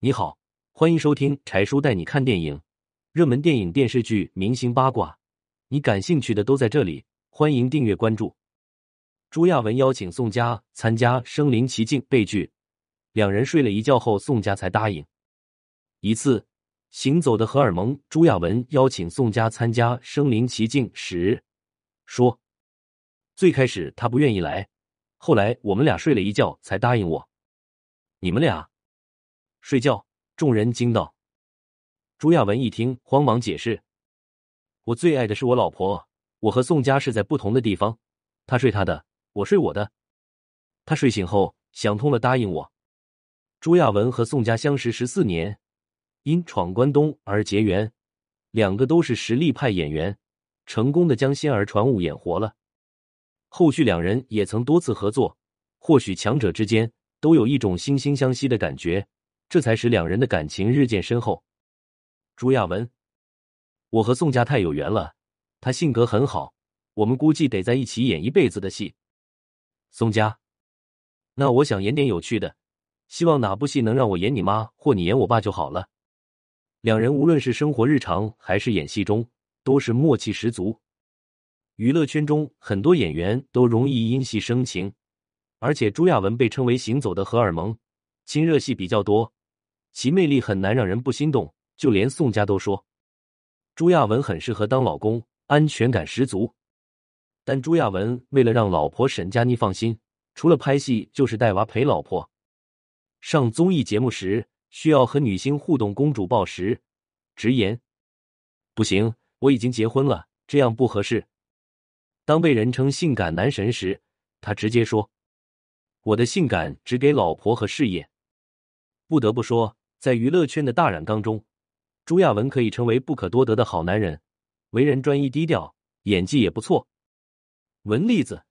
你好，欢迎收听柴叔带你看电影，热门电影、电视剧、明星八卦，你感兴趣的都在这里。欢迎订阅关注。朱亚文邀请宋佳参加《身临其境》被拒，两人睡了一觉后，宋佳才答应。一次，行走的荷尔蒙，朱亚文邀请宋佳参加《身临其境》时说：“最开始他不愿意来，后来我们俩睡了一觉才答应我。”你们俩睡觉？众人惊道。朱亚文一听，慌忙解释：“我最爱的是我老婆，我和宋佳是在不同的地方，他睡他的。”我睡我的，他睡醒后想通了，答应我。朱亚文和宋佳相识十四年，因闯关东而结缘，两个都是实力派演员，成功的将仙儿传武演活了。后续两人也曾多次合作，或许强者之间都有一种惺惺相惜的感觉，这才使两人的感情日渐深厚。朱亚文，我和宋佳太有缘了，他性格很好，我们估计得在一起演一辈子的戏。宋佳，那我想演点有趣的，希望哪部戏能让我演你妈或你演我爸就好了。两人无论是生活日常还是演戏中，都是默契十足。娱乐圈中很多演员都容易因戏生情，而且朱亚文被称为“行走的荷尔蒙”，亲热戏比较多，其魅力很难让人不心动。就连宋佳都说，朱亚文很适合当老公，安全感十足。但朱亚文为了让老婆沈佳妮放心，除了拍戏就是带娃陪老婆。上综艺节目时需要和女星互动，公主抱时直言：“不行，我已经结婚了，这样不合适。”当被人称性感男神时，他直接说：“我的性感只给老婆和事业。”不得不说，在娱乐圈的大染缸中，朱亚文可以成为不可多得的好男人，为人专一低调，演技也不错。文例子。